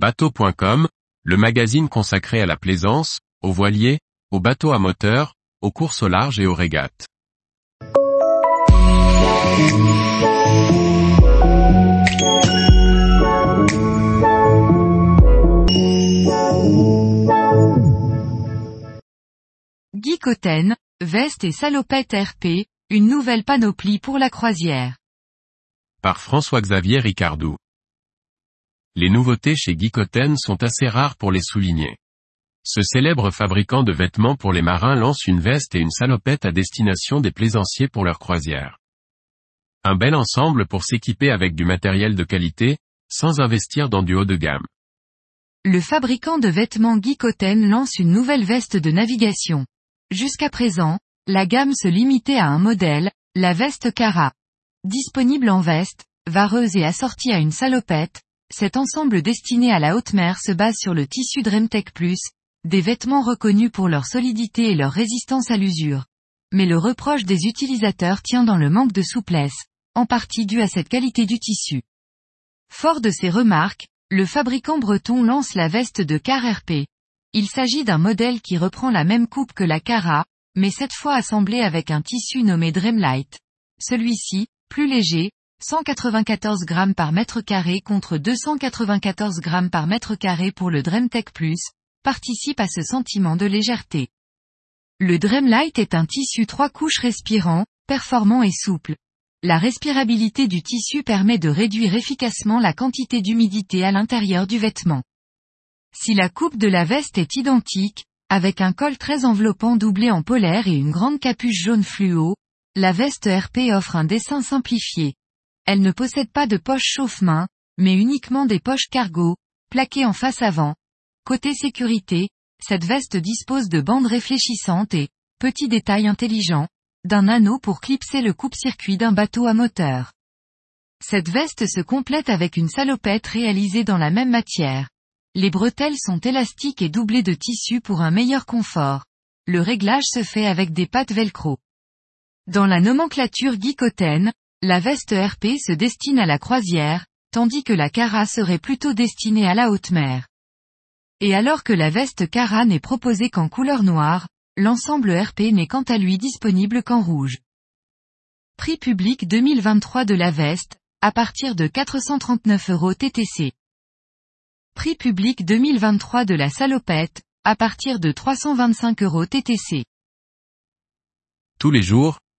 Bateau.com, le magazine consacré à la plaisance, aux voiliers, aux bateaux à moteur, aux courses au large et aux régates. Guy Cotten, veste et salopette RP, une nouvelle panoplie pour la croisière. Par François-Xavier Ricardou. Les nouveautés chez Guy Cotten sont assez rares pour les souligner. Ce célèbre fabricant de vêtements pour les marins lance une veste et une salopette à destination des plaisanciers pour leur croisière. Un bel ensemble pour s'équiper avec du matériel de qualité, sans investir dans du haut de gamme. Le fabricant de vêtements Guy Cotten lance une nouvelle veste de navigation. Jusqu'à présent, la gamme se limitait à un modèle, la veste Cara. Disponible en veste, vareuse et assortie à une salopette, cet ensemble destiné à la haute mer se base sur le tissu Dremtech Plus, des vêtements reconnus pour leur solidité et leur résistance à l'usure. Mais le reproche des utilisateurs tient dans le manque de souplesse, en partie dû à cette qualité du tissu. Fort de ces remarques, le fabricant breton lance la veste de Car RP. Il s'agit d'un modèle qui reprend la même coupe que la Cara, mais cette fois assemblée avec un tissu nommé Dreamlight. Celui-ci, plus léger, 194 grammes par mètre carré contre 294 grammes par mètre carré pour le Dreamtech Plus, participe à ce sentiment de légèreté. Le Dreamlight est un tissu trois couches respirant, performant et souple. La respirabilité du tissu permet de réduire efficacement la quantité d'humidité à l'intérieur du vêtement. Si la coupe de la veste est identique, avec un col très enveloppant doublé en polaire et une grande capuche jaune fluo, la veste RP offre un dessin simplifié. Elle ne possède pas de poche chauffe-main, mais uniquement des poches cargo, plaquées en face avant. Côté sécurité, cette veste dispose de bandes réfléchissantes et, petit détail intelligent, d'un anneau pour clipser le coupe-circuit d'un bateau à moteur. Cette veste se complète avec une salopette réalisée dans la même matière. Les bretelles sont élastiques et doublées de tissu pour un meilleur confort. Le réglage se fait avec des pattes velcro. Dans la nomenclature Guy la veste RP se destine à la croisière, tandis que la Cara serait plutôt destinée à la haute mer. Et alors que la veste Cara n'est proposée qu'en couleur noire, l'ensemble RP n'est quant à lui disponible qu'en rouge. Prix public 2023 de la veste, à partir de 439 euros TTC. Prix public 2023 de la salopette, à partir de 325 euros TTC. Tous les jours,